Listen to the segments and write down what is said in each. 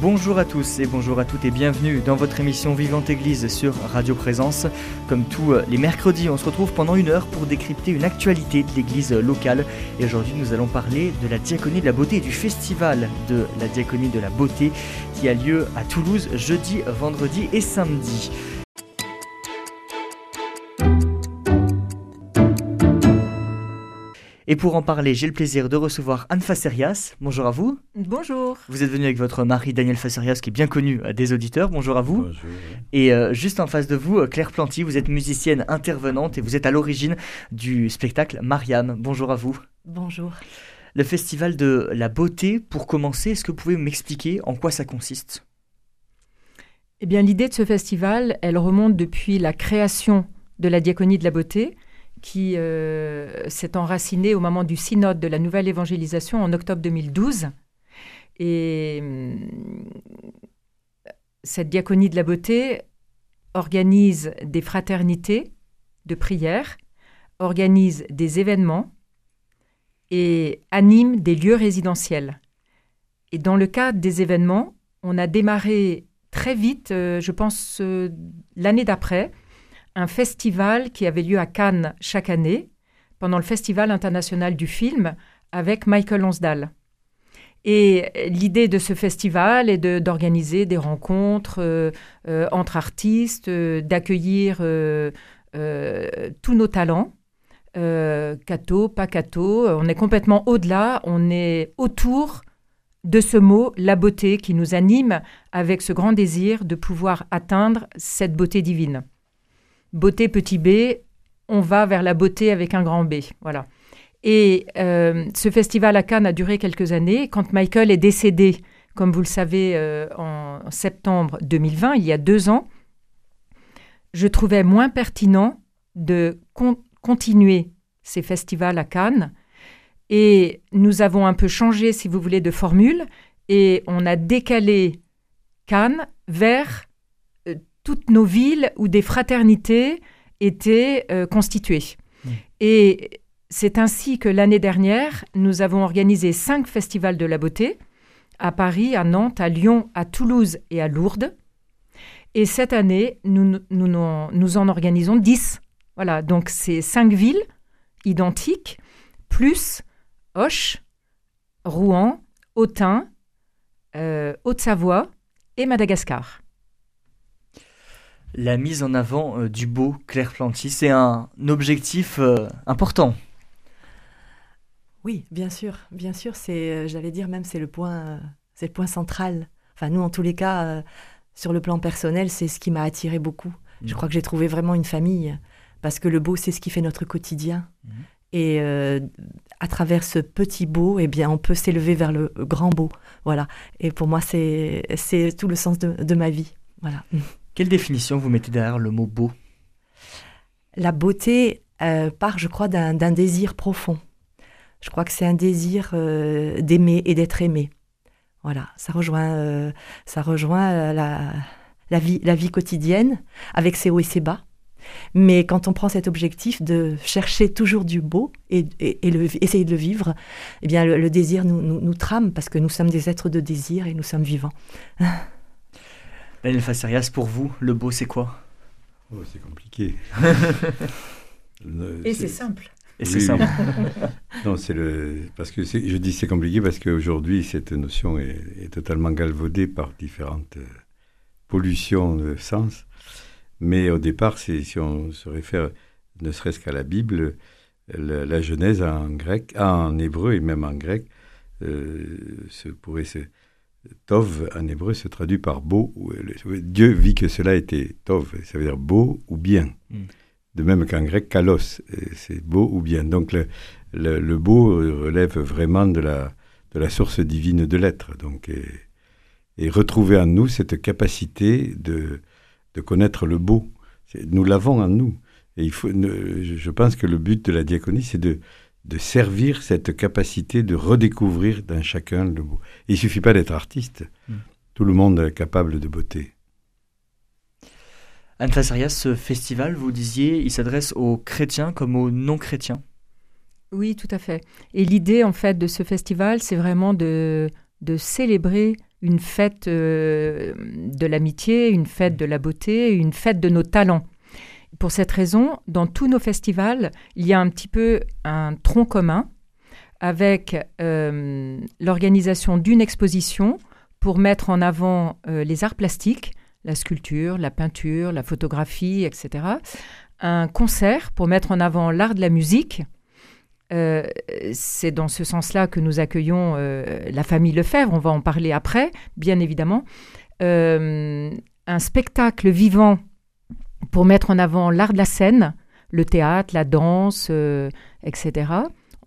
Bonjour à tous et bonjour à toutes et bienvenue dans votre émission Vivante Église sur Radio Présence. Comme tous les mercredis, on se retrouve pendant une heure pour décrypter une actualité de l'église locale. Et aujourd'hui, nous allons parler de la diaconie de la beauté et du festival de la diaconie de la beauté qui a lieu à Toulouse jeudi, vendredi et samedi. Et pour en parler, j'ai le plaisir de recevoir Anne Facerias. Bonjour à vous. Bonjour. Vous êtes venu avec votre mari Daniel Facerias, qui est bien connu euh, des auditeurs. Bonjour à vous. Bonjour. Et euh, juste en face de vous, euh, Claire Planty, vous êtes musicienne intervenante et vous êtes à l'origine du spectacle Mariam. Bonjour à vous. Bonjour. Le festival de la beauté, pour commencer, est-ce que vous pouvez m'expliquer en quoi ça consiste? Eh bien, l'idée de ce festival, elle remonte depuis la création de la diaconie de la beauté qui euh, s'est enraciné au moment du synode de la nouvelle évangélisation en octobre 2012. Et hum, cette diaconie de la beauté organise des fraternités de prière, organise des événements et anime des lieux résidentiels. Et dans le cadre des événements, on a démarré très vite, euh, je pense euh, l'année d'après, un festival qui avait lieu à Cannes chaque année, pendant le Festival international du film, avec Michael Lonsdal. Et l'idée de ce festival est d'organiser des rencontres euh, euh, entre artistes, euh, d'accueillir tous nos talents, catho, pas catho. On est complètement au-delà, on est autour de ce mot, la beauté, qui nous anime avec ce grand désir de pouvoir atteindre cette beauté divine beauté petit b, on va vers la beauté avec un grand B. Voilà. Et euh, ce festival à Cannes a duré quelques années. Quand Michael est décédé, comme vous le savez, euh, en septembre 2020, il y a deux ans, je trouvais moins pertinent de con- continuer ces festivals à Cannes. Et nous avons un peu changé, si vous voulez, de formule. Et on a décalé Cannes vers toutes nos villes où des fraternités étaient euh, constituées. Mm. Et c'est ainsi que l'année dernière, nous avons organisé cinq festivals de la beauté à Paris, à Nantes, à Lyon, à Toulouse et à Lourdes. Et cette année, nous, nous, nous en- organisons dix. Voilà, donc c'est cinq villes identiques, plus Auch, Rouen, Autun, euh, Haute-Savoie et Madagascar. La mise en avant euh, du beau, Claire Planty, c'est un objectif euh, important. Oui, bien sûr, bien sûr, c'est, euh, j'allais dire même, c'est le point, c'est le point central. Enfin, nous, en tous les cas, sur le plan personnel, c'est ce qui m'a attiré beaucoup. Je Mhm. crois que j'ai trouvé vraiment une famille, parce que le beau, c'est ce qui fait notre quotidien. Mhm. Et euh, à travers ce petit beau, eh bien, on peut s'élever vers le grand beau. Voilà. Et pour moi, c'est, c'est tout le sens de, de ma vie. Voilà. Quelle définition vous mettez derrière le mot beau? La beauté euh, part, je crois, d'un désir profond. Je crois que c'est un désir euh, d'aimer et d'être aimé. Voilà, ça rejoint, euh, ça rejoint la, vie, la vie quotidienne avec ses hauts et ses bas. Mais quand on prend cet objectif de chercher toujours du beau et, essayer de le vivre, eh bien le, désir nous trame parce que nous sommes des êtres de désir et nous sommes vivants. Daniel Facerias, pour vous, le beau, c'est quoi? Oh, c'est compliqué. Le- Et c'est simple. Et c'est Oui, simple. Non, c'est le parce que je dis c'est compliqué parce qu'aujourd'hui cette notion est, est totalement galvaudée par différentes euh, pollutions de sens. Mais au départ, si on se réfère ne serait-ce qu'à la Bible, la, la Genèse en grec, ah, en hébreu et même en grec, euh, se pourrait se Tov en hébreu se traduit par beau. le- Dieu vit que cela était Tov, ça veut dire beau ou bien. Mm. De même qu'en grec, kalos, euh, c'est beau ou bien. Donc le, le, le beau relève vraiment de la, de la source divine de l'être. Donc, et, et retrouver en nous cette capacité de, de connaître le beau. Nous l'avons en nous. Et il faut, je pense que le but de la diaconie, c'est de, de servir cette capacité de redécouvrir dans chacun le beau. Il suffit pas d'être artiste. Mm. Tout le monde est capable de beauté. Anne ce festival, vous disiez, il s'adresse aux chrétiens comme aux non-chrétiens. Oui, tout à fait. Et l'idée, en fait, de ce festival, c'est vraiment de, de célébrer une fête euh, de l'amitié, une fête de la beauté, une fête de nos talents. Pour cette raison, dans tous nos festivals, il y a un petit peu un tronc commun avec euh, l'organisation d'une exposition pour mettre en avant euh, les arts plastiques, la sculpture, la peinture, la photographie, etc. Un concert pour mettre en avant l'art de la musique. Euh, c'est dans ce sens-là que nous accueillons la famille Lefebvre, on va en parler après, bien évidemment. un spectacle vivant pour mettre en avant l'art de la scène, le théâtre, la danse, etc.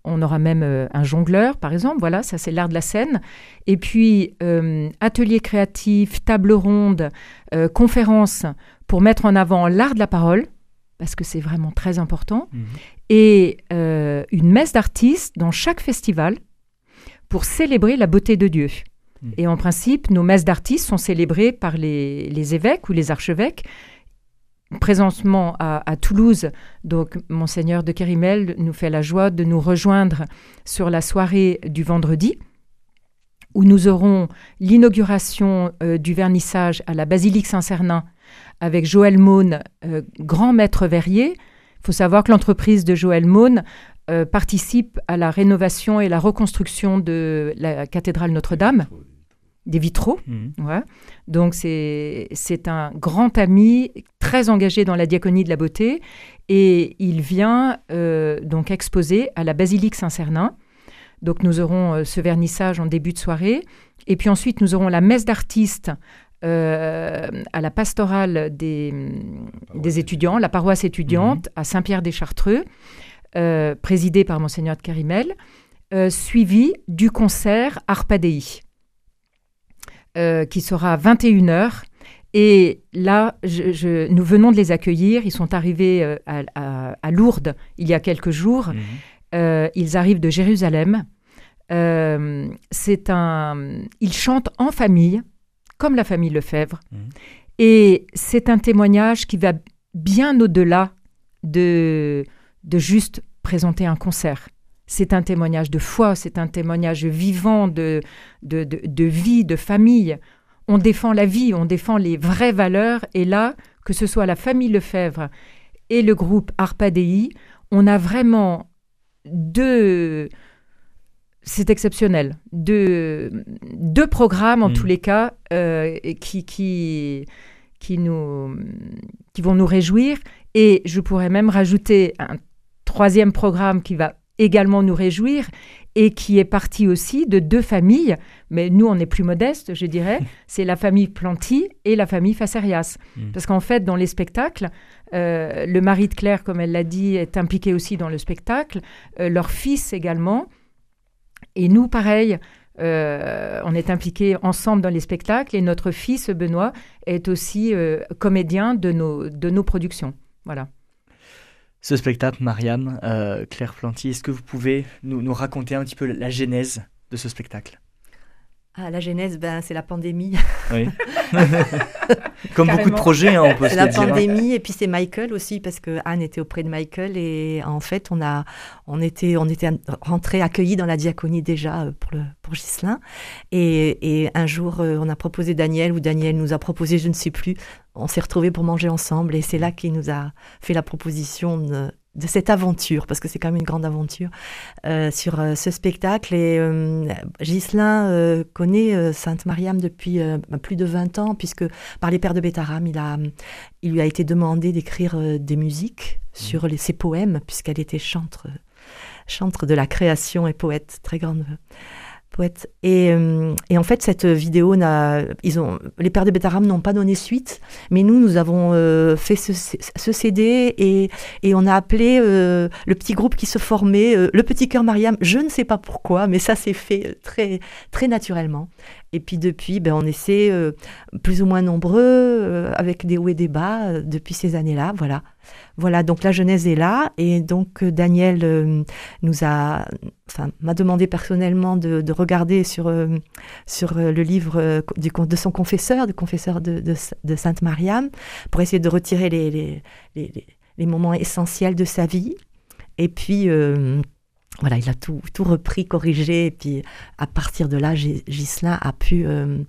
On aura même euh, un jongleur, par exemple. Voilà, ça c'est l'art de la scène. Et puis, euh, atelier créatif, table ronde, euh, conférence pour mettre en avant l'art de la parole, parce que c'est vraiment très important. Mhm. Et une messe d'artistes dans chaque festival pour célébrer la beauté de Dieu. Mhm. Et en principe, nos messes d'artistes sont célébrées par les évêques ou les archevêques présentement à, Toulouse. Donc, Monseigneur de Kérimel nous fait la joie de nous rejoindre sur la soirée du vendredi, où nous aurons l'inauguration euh, du vernissage à la basilique Saint-Cernin avec Joël Maune, euh, grand maître verrier. Il faut savoir que l'entreprise de Joël Maune euh, participe à la rénovation et la reconstruction de la cathédrale Notre-Dame des vitraux. Mhm. Donc c'est un grand ami, très engagé dans la diaconie de la beauté, et il vient euh, donc exposer à la basilique Saint-Cernin. Donc nous aurons euh, ce vernissage en début de soirée, et puis ensuite nous aurons la messe d'artistes euh, à la pastorale des, des, étudiants, la paroisse étudiante mhm. à Saint-Pierre-des-Chartreux, présidée par monseigneur de Carimel, suivi du concert Arpadei. Euh, qui sera à 21h. Et là, nous venons de les accueillir. Ils sont arrivés euh, à, Lourdes il y a quelques jours. Mhm. Euh, ils arrivent de Jérusalem. c'est un, ils chantent en famille, comme la famille Lefebvre. Mhm. Et c'est un témoignage qui va bien au-delà de, de juste présenter un concert c'est un témoignage de foi, c'est un témoignage vivant de, de, vie, de famille. On défend la vie, on défend les vraies valeurs. Et là, que ce soit la famille Lefebvre et le groupe Arpadei, on a vraiment deux... C'est exceptionnel. Deux, deux programmes, en mm. tous les cas, euh, qui, qui, qui, nous, qui vont nous réjouir. Et je pourrais même rajouter un troisième programme qui va également nous réjouir et qui est parti aussi de deux familles, mais nous on est plus modeste, je dirais, c'est la famille Planty et la famille Facerias. Mm. Parce qu'en fait, dans les spectacles, euh, le mari de Claire, comme elle l'a dit, est impliqué aussi dans le spectacle, euh, leur fils également, et nous pareil. Euh, on est impliqués ensemble dans les spectacles et notre fils Benoît est aussi comédien de nos, de nos productions. Voilà ce spectacle, Mariam, euh, Claire Planty. Est-ce que vous pouvez nous, nous, raconter un petit peu la genèse de ce spectacle? Ah, la genèse, ben, c'est la pandémie. Oui. Comme beaucoup de projets, hein, on peut se dire. C'est la pandémie, et puis c'est Michael aussi, parce que Anne était auprès de Michael, et en fait, on, a, on était, on était rentrés, accueillis dans la diaconie déjà euh, pour, le, pour Ghislain. Et, et un jour, euh, on a proposé Daniel, ou Daniel nous a proposé, je ne sais plus, on s'est retrouvés pour manger ensemble, et c'est là qu'il nous a fait la proposition de, de cette aventure, parce que c'est quand même une grande aventure, euh, sur euh, ce spectacle. Et euh, Ghislain connaît Sainte Mariam depuis plus de 20 ans, puisque par les pères de Bétaram, il, a, il lui a été demandé d'écrire des musiques sur mmh. les, ses poèmes, puisqu'elle était chantre, chantre de la création et poète, très grande euh, et, en fait, cette vidéo, ils ont, les pères de Bétaram n'ont pas donné suite, mais nous, nous avons euh, fait ce, ce, CD et, on a appelé euh, le petit groupe qui se formait le Petit Cœur Mariam. Je ne sais pas pourquoi, mais ça s'est fait très naturellement. Et puis depuis, ben, on essaie euh, plus ou moins nombreux, euh, avec des hauts et des bas, euh, depuis ces années-là. Voilà. Voilà, donc la genèse est là. Et donc Daniel nous a, enfin, m'a demandé personnellement de, regarder sur, sur le livre du, de son confesseur, du confesseur de, de, Sainte Mariam, pour essayer de retirer les, les, les, les moments essentiels de sa vie. Et puis voilà, il a tout, tout, repris, corrigé, et puis à partir de là, Gislain a pu euh,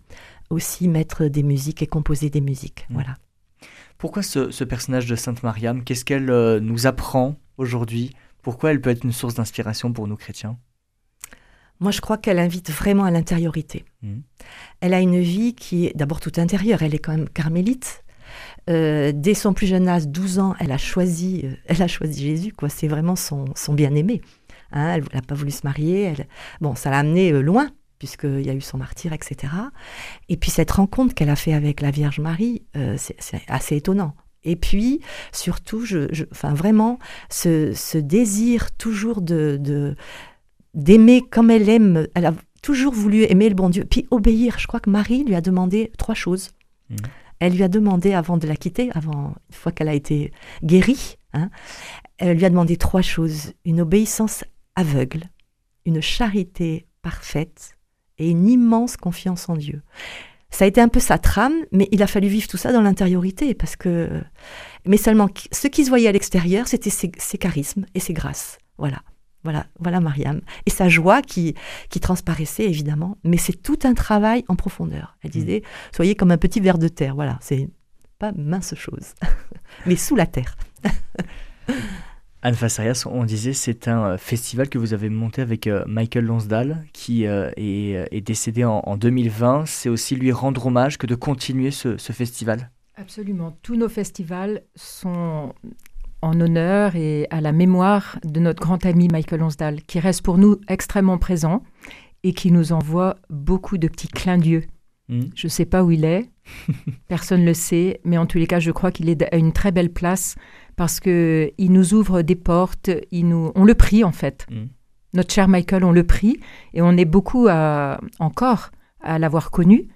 aussi mettre des musiques et composer des musiques. Mm. Voilà. Pourquoi ce, personnage de Sainte Mariam Qu'est-ce qu'elle euh, nous apprend aujourd'hui? Pourquoi elle peut être une source d'inspiration pour nous chrétiens? Moi, je crois qu'elle invite vraiment à l'intériorité. Mm. Elle a une vie qui est d'abord tout intérieure. Elle est quand même carmélite. Euh, dès son plus jeune âge, 12 ans, elle a choisi, elle a choisi Jésus. Quoi. C'est vraiment son, son bien-aimé. Hein, elle n'a pas voulu se marier. Elle... Bon, ça l'a amené euh, loin, puisqu'il y a eu son martyr, etc. Et puis cette rencontre qu'elle a fait avec la Vierge Marie, euh, c'est assez étonnant. Et puis, surtout, je, enfin, vraiment, ce, désir toujours de d'aimer comme elle aime. Elle a toujours voulu aimer le bon Dieu, puis obéir. Je crois que Marie lui a demandé trois choses. Mmh. Elle lui a demandé, avant de la quitter, avant, une fois qu'elle a été guérie, hein, elle lui a demandé trois choses. Une obéissance aveugle, une charité parfaite et une immense confiance en Dieu. Ça a été un peu sa trame, mais il a fallu vivre tout ça dans l'intériorité, parce que. Mais seulement, ce qui se voyait à l'extérieur, c'était ses, charismes et ses grâces. Voilà. Voilà, voilà Mariam. Et sa joie qui, qui transparaissait évidemment, mais c'est tout un travail en profondeur. Elle disait, mmh. soyez comme un petit ver de terre. Voilà, c'est pas mince chose, mais sous la terre. Anne Fassarias, on disait, c'est un euh, festival que vous avez monté avec euh, Michael Lonsdal, qui euh, est, décédé en, 2020. C'est aussi lui rendre hommage que de continuer ce, festival Absolument. Tous nos festivals sont en honneur et à la mémoire de notre grand ami Michael Lonsdal, qui reste pour nous extrêmement présent et qui nous envoie beaucoup de petits clins d'yeux. Hmm. Je ne sais pas où il est, personne ne le sait, mais en tous les cas, je crois qu'il est à une très belle place parce que il nous ouvre des portes, il nous, on le prie en fait. Mm. Notre cher Michael, on le prie et on est beaucoup à, encore à l'avoir connu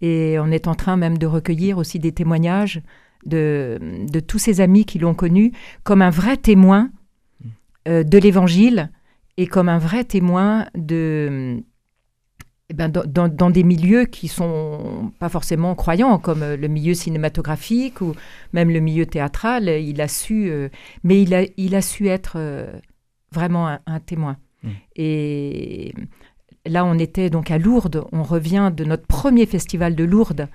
et on est en train même de recueillir aussi des témoignages de, de tous ses amis qui l'ont connu comme un vrai témoin mm. euh, de l'Évangile et comme un vrai témoin de, eh ben, dans, des milieux qui sont pas forcément croyants, comme euh, le milieu cinématographique ou même le milieu théâtral, il a su, euh, mais il a, il a su être euh, vraiment un, témoin. Mmh. Et là, on était donc à Lourdes. On revient de notre premier festival de Lourdes,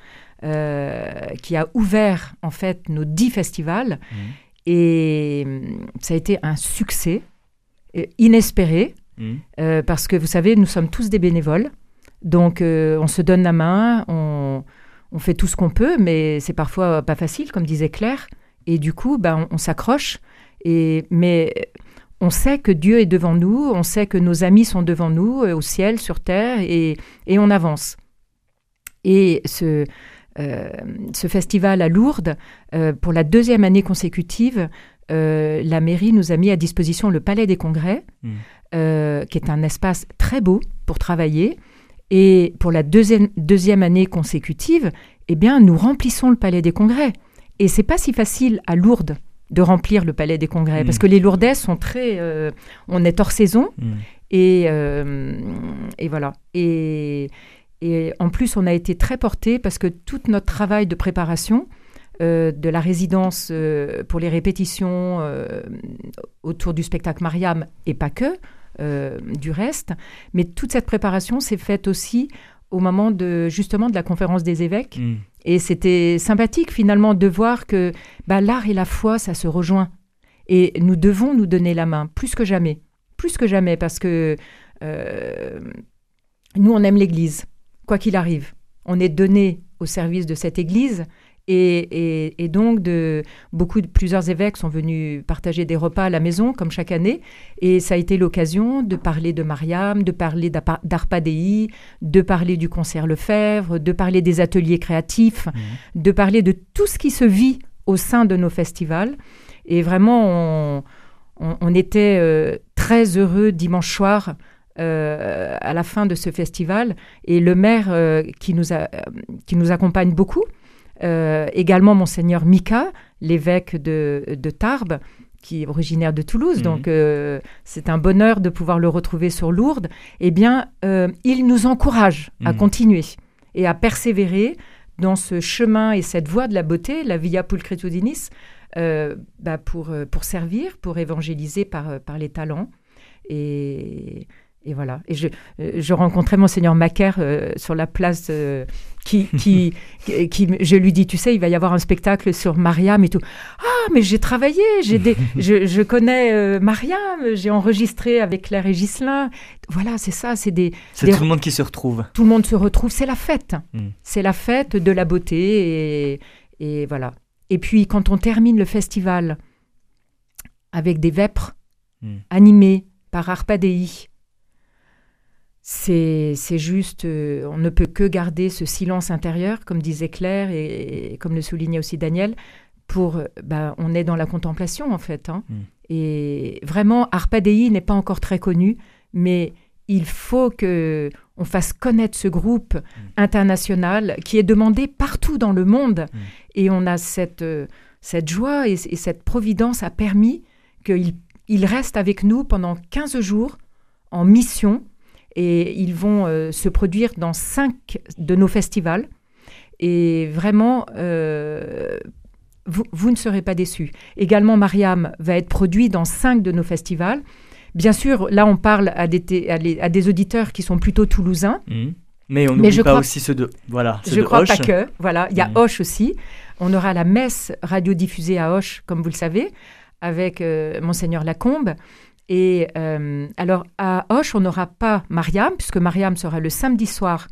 qui a ouvert en fait nos dix festivals. Mmh. Et ça a été un succès inespéré, mmh. parce que vous savez, nous sommes tous des bénévoles. Donc, euh, on se donne la main, on, fait tout ce qu'on peut, mais c'est parfois pas facile, comme disait Claire. Et du coup, bah, on, s'accroche. Et, mais on sait que Dieu est devant nous, on sait que nos amis sont devant nous, euh, au ciel, sur terre, et, on avance. Et ce, euh, ce festival à Lourdes, pour la deuxième année consécutive, la mairie nous a mis à disposition le Palais des Congrès, mmh. qui est un espace très beau pour travailler. Et pour la deuxième, deuxième année consécutive, eh bien, nous remplissons le Palais des Congrès. Et c'est pas si facile à Lourdes de remplir le Palais des Congrès, parce mm. que les Lourdais sont très... Euh, on est hors saison, mm. et, euh, et voilà. Et, et en plus, on a été très portés, parce que tout notre travail de préparation, euh, de la résidence pour les répétitions autour du spectacle Mariam, et pas que, euh, du reste. Mais toute cette préparation s'est faite aussi au moment de justement de la conférence des évêques. Mm. Et c'était sympathique finalement de voir que bah, l'art et la foi, ça se rejoint. Et nous devons nous donner la main, plus que jamais. Plus que jamais, parce que euh, nous, on aime l'Église, quoi qu'il arrive. On est donné au service de cette Église, et, donc, de, beaucoup de, plusieurs évêques sont venus partager des repas à la maison, comme chaque année. Et ça a été l'occasion de parler de Mariam, de parler d'Arpadei, de parler du concert Lefebvre, de parler des ateliers créatifs, mmh. de parler de tout ce qui se vit au sein de nos festivals. Et vraiment, on, était euh, très heureux dimanche soir à la fin de ce festival et le maire qui, nous a, qui nous accompagne beaucoup, également monseigneur Mika, l'évêque de, de, Tarbes, qui est originaire de Toulouse, mhm. donc c'est un bonheur de pouvoir le retrouver sur Lourdes, eh bien, il nous encourage à mhm. continuer et à persévérer dans ce chemin et cette voie de la beauté, la Via Pulchritudinis, euh, bah pour, euh, pour servir, pour évangéliser par, euh, par les talents. Et, et voilà. Et je, je rencontrais Monseigneur Macaire sur la place qui, qui, qui, je lui dis, tu sais, il va y avoir un spectacle sur Mariam et tout. Ah, mais j'ai travaillé, j'ai des, je, je, connais Mariam, j'ai enregistré avec Claire et Ghislain. Voilà, c'est ça, c'est des. C'est tout le monde qui se retrouve. Tout le monde se retrouve, c'est la fête. Hmm. C'est la fête de la beauté et, et voilà. Et puis quand on termine le festival avec des vêpres hmm. animés par Arpadei, c'est juste, euh, on ne peut que garder ce silence intérieur, comme disait Claire et, comme le soulignait aussi Daniel, pour, bah, on est dans la contemplation en fait. Hein. Hmm. Et vraiment, Arpadei n'est pas encore très connu, mais il faut que on fasse connaître ce groupe mm. international qui est demandé partout dans le monde. Mm. Et on a cette, euh, cette joie et, cette providence a permis qu'il il reste avec nous pendant 15 jours en mission. Et ils vont euh, se produire dans cinq de nos festivals. Et vraiment, euh, vous, vous, ne serez pas déçus. Également, Mariam va être produit dans cinq de nos festivals. Bien sûr, là, on parle à des, à, des auditeurs qui sont plutôt toulousains. Mmh. Mais on n'oublie pas aussi ceux de voilà. je ne crois pas que voilà, il y a mmh. Hoche aussi. On aura la messe radiodiffusée à Hoche, comme vous le savez, avec euh, monseigneur Lacombe. Et euh, alors à Hoche, on n'aura pas Mariam, puisque Mariam sera le samedi soir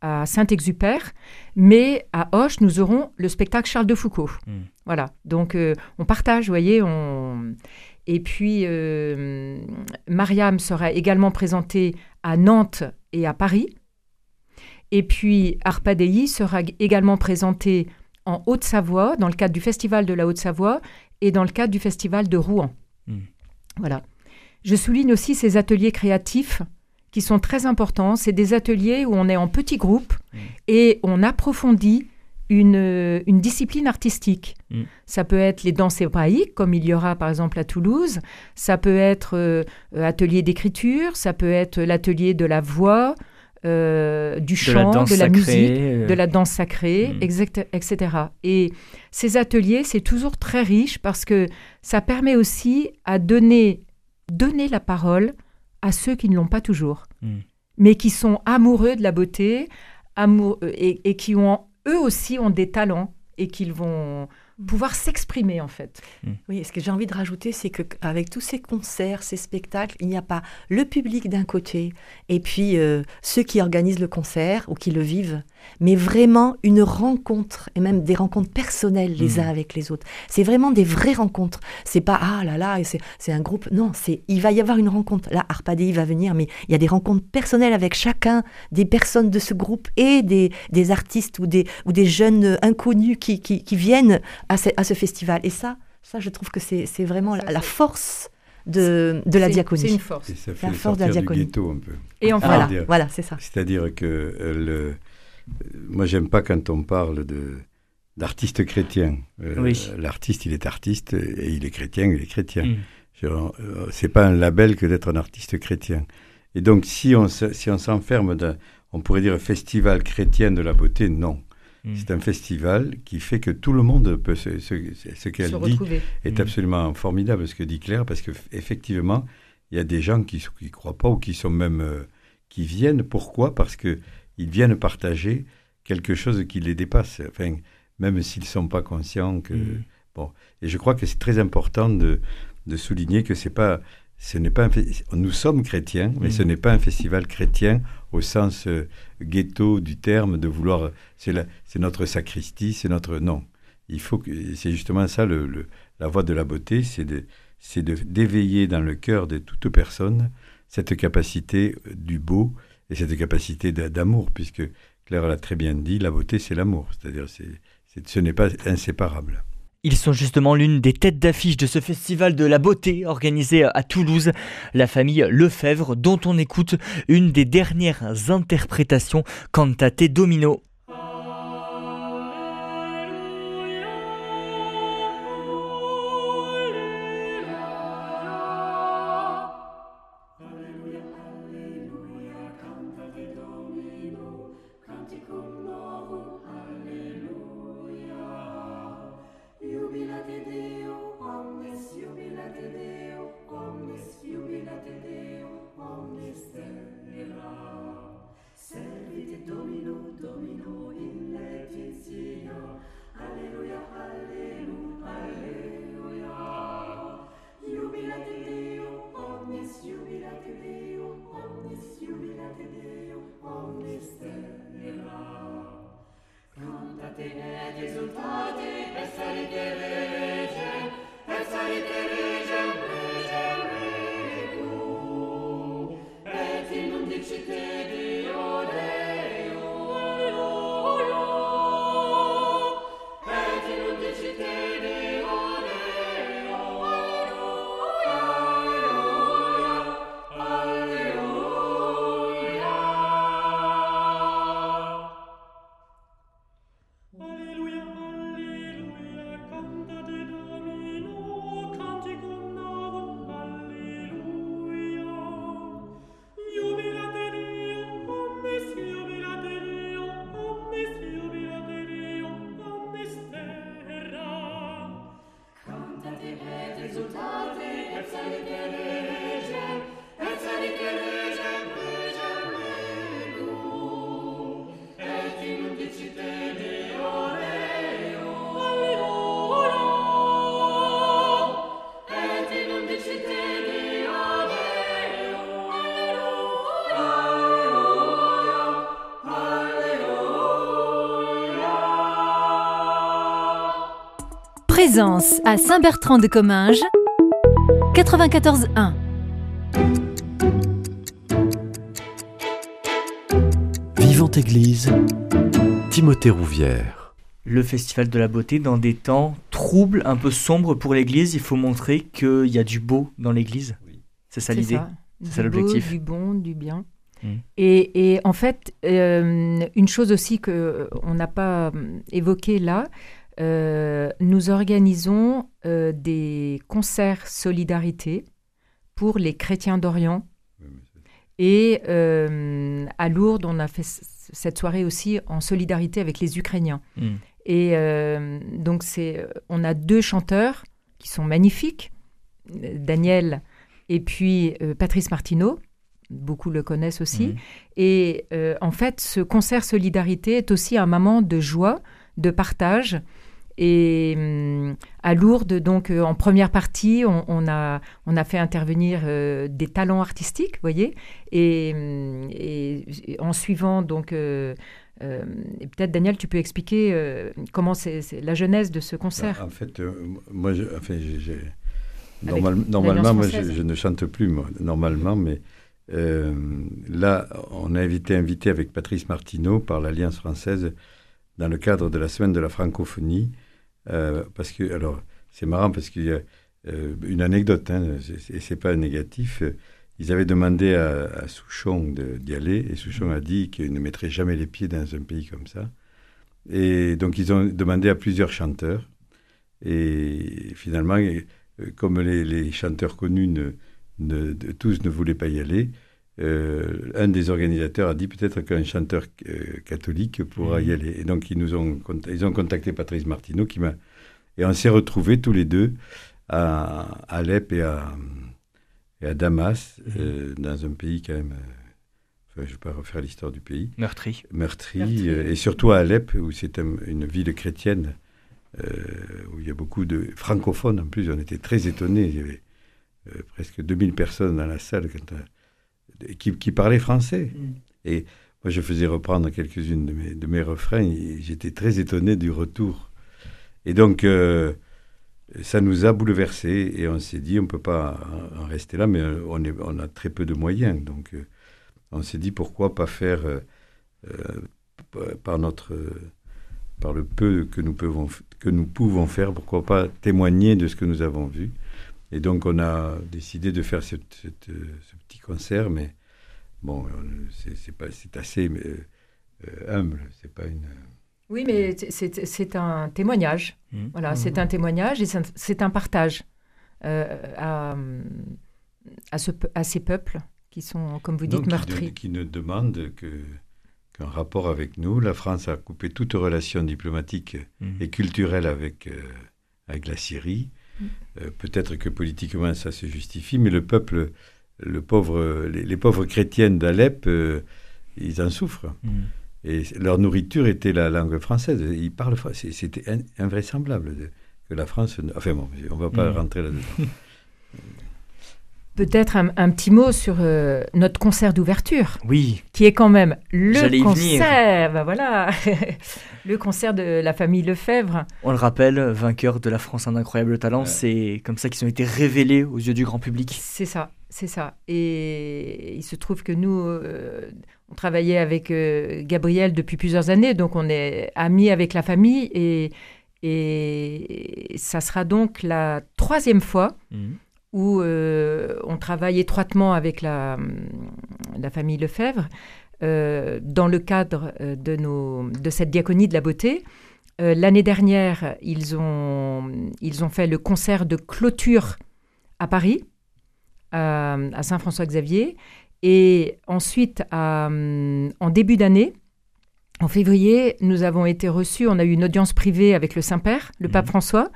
à Saint-Exupère, mais à Hoche, nous aurons le spectacle Charles de Foucault. Mmh. Voilà, donc euh, on partage, vous voyez, on... Et puis, euh, Mariam sera également présentée à Nantes et à Paris. Et puis, Arpadei sera également présentée en Haute-Savoie, dans le cadre du Festival de la Haute-Savoie et dans le cadre du Festival de Rouen. Hmm. Voilà. Je souligne aussi ces ateliers créatifs qui sont très importants. C'est des ateliers où on est en petits groupes hmm. et on approfondit une, une discipline artistique. Mm. Ça peut être les danses hébraïques, comme il y aura par exemple à Toulouse. Ça peut être euh, atelier d'écriture. Ça peut être l'atelier de la voix, euh, du chant, de la, musique, euh. de la danse sacrée, mm. etc. Et ces ateliers, c'est toujours très riche parce que ça permet aussi à donner, donner la parole à ceux qui ne l'ont pas toujours, mm. mais qui sont amoureux de la beauté amour, et, et qui ont eux aussi ont des talents et qu'ils vont pouvoir s'exprimer en fait. Hmm. Oui, ce que j'ai envie de rajouter, c'est qu'avec tous ces concerts, ces spectacles, il n'y a pas le public d'un côté et puis euh, ceux qui organisent le concert ou qui le vivent, mais vraiment une rencontre et même des rencontres personnelles les hmm. uns avec les autres. C'est vraiment des vraies rencontres. C'est pas ah là là, c'est un groupe. Non, c'est il va y avoir une rencontre. Là, Arpadé va venir, mais il y a des rencontres personnelles avec chacun des personnes de ce groupe et des, des artistes ou des, ou des jeunes inconnus qui, qui, qui viennent à ce, festival. Et ça, ça, je trouve que c'est vraiment la, force de, de la diaconie. C'est une force. Et ça fait la force de la diaconie. ghetto un peu. Et enfin, voilà, voilà c'est ça. C'est-à-dire que euh, le, moi, j'aime pas quand on parle de d'artiste chrétien. Euh, l'artiste, il est artiste et il est chrétien, il est chrétien. Mm. Euh, c'est pas un label que d'être un artiste chrétien. Et donc, si on si on s'enferme dans, on pourrait dire festival chrétien de la beauté, non. Mm. C'est un festival qui fait que tout le monde peut se, ce qu'elle dit est mm. absolument formidable ce que dit Claire parce que effectivement il y a des gens qui ne croient pas ou qui sont même euh, qui viennent pourquoi? Parce que ils viennent partager quelque chose qui les dépasse enfin même s'ils ne sont pas conscients que mm. bon et je crois que c'est très important de, de souligner que c'est pas ce n'est pas nous sommes chrétiens, mais ce n'est pas un festival chrétien au sens euh, ghetto du terme, de vouloir, c'est notre sacristie, c'est notre... Non, il faut que, c'est justement ça le, la voie de la beauté, c'est de, c'est d'éveiller dans le cœur de toute personne cette capacité euh, du beau et cette capacité d'amour, puisque Claire l'a très bien dit, la beauté c'est l'amour, c'est-à-dire c'est, ce n'est pas inséparable. Ils sont justement l'une des têtes d'affiche de ce festival de la beauté organisé à Toulouse, la famille Lefebvre, dont on écoute une des dernières interprétations Cantate Domino. Resultate, resultate, resultate, resultate, Présence à Saint-Bertrand de Comminges, 94.1. Vivante Église, Timothée Rouvière. Le Festival de la Beauté, dans des temps troubles, un peu sombres pour l'Église, il faut montrer qu'il y a du beau dans l'Église. C'est ça l'idée C'est ça l'objectif Du bon, du bien. Mmh. Et, en fait, euh, une chose aussi qu'on euh, n'a pas euh, évoquée là, euh, nous organisons euh, des concerts solidarité pour les chrétiens d'Orient. Et euh, à Lourdes, on a fait cette soirée aussi en solidarité avec les Ukrainiens. Hmm. Et donc, c'est, on a deux chanteurs qui sont magnifiques, Daniel et puis Patrice Martineau. Beaucoup le connaissent aussi. Hmm. Et en fait, ce concert solidarité est aussi un moment de joie, de partage et hum, à Lourdes, donc euh, en première partie, on, a, on a fait intervenir euh, des talents artistiques, vous voyez, et, hum, en suivant donc. Euh, peut-être Daniel, tu peux expliquer comment c'est la genèse de ce concert. Bah, en fait, moi, je, enfin, normalement, moi, je, ne chante plus, moi, normalement, mais là, on a invité, invité avec Patrice Martineau par l'Alliance française dans le cadre de la semaine de la francophonie. Euh, parce que, alors, c'est marrant parce qu'il y a euh, une anecdote, hein, et c'est pas négatif. Ils avaient demandé à, Souchon d'y aller, et Souchon a dit qu'il ne mettrait jamais les pieds dans un pays comme ça. Et donc, ils ont demandé à plusieurs chanteurs. Et finalement, euh, comme les, chanteurs connus, tous ne voulaient pas y aller, un des organisateurs a dit peut-être qu'un chanteur catholique pourra y mmh. aller. Et donc, ils, nous ont, ils ont contacté Patrice Martineau qui m'a et on s'est retrouvés tous les deux à Alep et à, à Damas, mhm. euh, dans un pays quand même. Euh, je ne vais pas refaire l'histoire du pays. Meurtri. Meurtri. Euh, et surtout à Alep, où c'est une ville chrétienne, où il y a beaucoup de francophones en plus. On était très étonnés. Il y avait presque 2000 personnes dans la salle qui, qui, parlaient français. Mhm. Et moi, je faisais reprendre quelques-unes de mes, de mes refrains. Et j'étais très étonné du retour et donc, euh, ça nous a bouleversés et on s'est dit, on ne peut pas en rester là, mais on, est, on, a très peu de moyens. Donc, euh, on s'est dit, pourquoi pas faire euh, par notre par le peu que nous, pouvons, que nous pouvons faire, pourquoi pas témoigner de ce que nous avons vu. Et donc on a décidé de faire cette, cette, ce concert, mais bon, c'est assez euh, humble, c'est pas une... Oui, mais c'est un témoignage. Mmh. Voilà, c'est mmh. un témoignage et c'est un partage euh, à, à, ce, à, ces peuples qui sont, comme vous dites, meurtris. Qui, ne demandent qu'un rapport avec nous. La France a coupé toute relation diplomatique mmh. et culturelle avec, euh, avec la Syrie. Euh, peut-être que politiquement ça se justifie, mais le peuple, le pauvre, les, pauvres chrétiennes d'Alep, ils en souffrent. Et leur nourriture était la langue française. Ils parlent C'était invraisemblable que la France. Enfin bon, on ne va pas mm. rentrer là-dedans. Peut-être un, petit mot sur euh, notre concert d'ouverture. Oui. Qui est quand même le concert. Ben voilà. le concert de la famille Lefebvre. On le rappelle, vainqueur de la France un incroyable talent. C'est comme ça qu'ils ont été révélés aux yeux du grand public. C'est ça, c'est ça. Et il se trouve que nous, euh, on travaillait avec euh, Gabriel depuis plusieurs années, donc on est amis avec la famille et, et ça sera donc la troisième fois mhm. Où euh, on travaille étroitement avec la, la famille Lefebvre euh, dans le cadre de, nos, de cette diaconie de la beauté. L'année dernière, ils ont, ils ont fait le concert de clôture à Paris, à Saint-François-Xavier. Et ensuite, euh, en début d'année, en février, nous avons été reçus, on a eu une audience privée avec le Saint-Père, le pape mhm. François.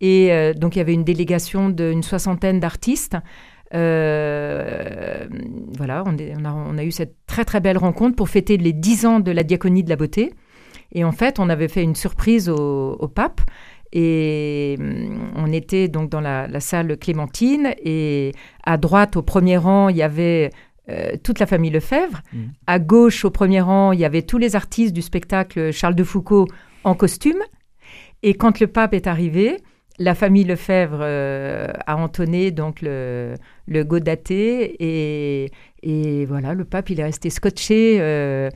Et euh, donc, il y avait une délégation d'une soixantaine d'artistes. Euh, voilà, on, on, a, eu cette très très belle rencontre pour fêter les dix ans de la diaconie de la beauté. Et en fait, on avait fait une surprise au pape. Et hum, on était donc dans la, salle Clémentine et à droite, au premier rang, il y avait euh, toute la famille Lefebvre. Mm. À gauche, au premier rang, il y avait tous les artistes du spectacle Charles de Foucault en costume. Et quand le pape est arrivé, la famille Lefebvre euh, a entonné donc le, le Godaté et, et, voilà, le pape il est resté scotché. Euh,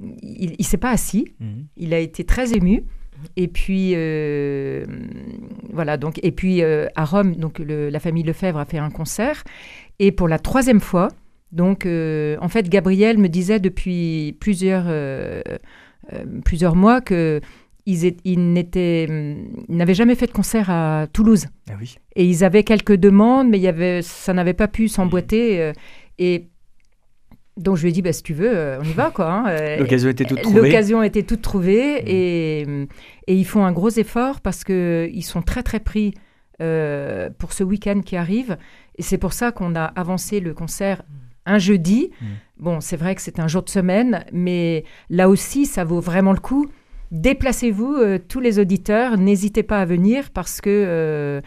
il ne s'est pas assis. Mm. Il a été très ému. Et puis voilà donc et puis à Rome donc la famille Lefebvre a fait un concert et pour la troisième fois donc, euh, en fait, Gabriel me disait depuis plusieurs, euh, euh, plusieurs mois que ils, n'avaient jamais fait de concert à Toulouse. Ah oui. Et ils avaient quelques demandes, mais il y avait, ça n'avait pas pu s'emboîter. et donc je lui ai dit, bah, si tu veux, on y va. quoi. Hein. L'occasion était toute trouvée. L'occasion était toute trouvée. Mm. Et, et, ils font un gros effort parce qu'ils sont très, très pris pour ce week-end qui arrive. Et c'est pour ça qu'on a avancé le concert un jeudi. Mm. Bon, c'est vrai que c'est un jour de semaine, mais là aussi, ça vaut vraiment le coup. Déplacez-vous, euh, tous les auditeurs, n'hésitez pas à venir parce que euh,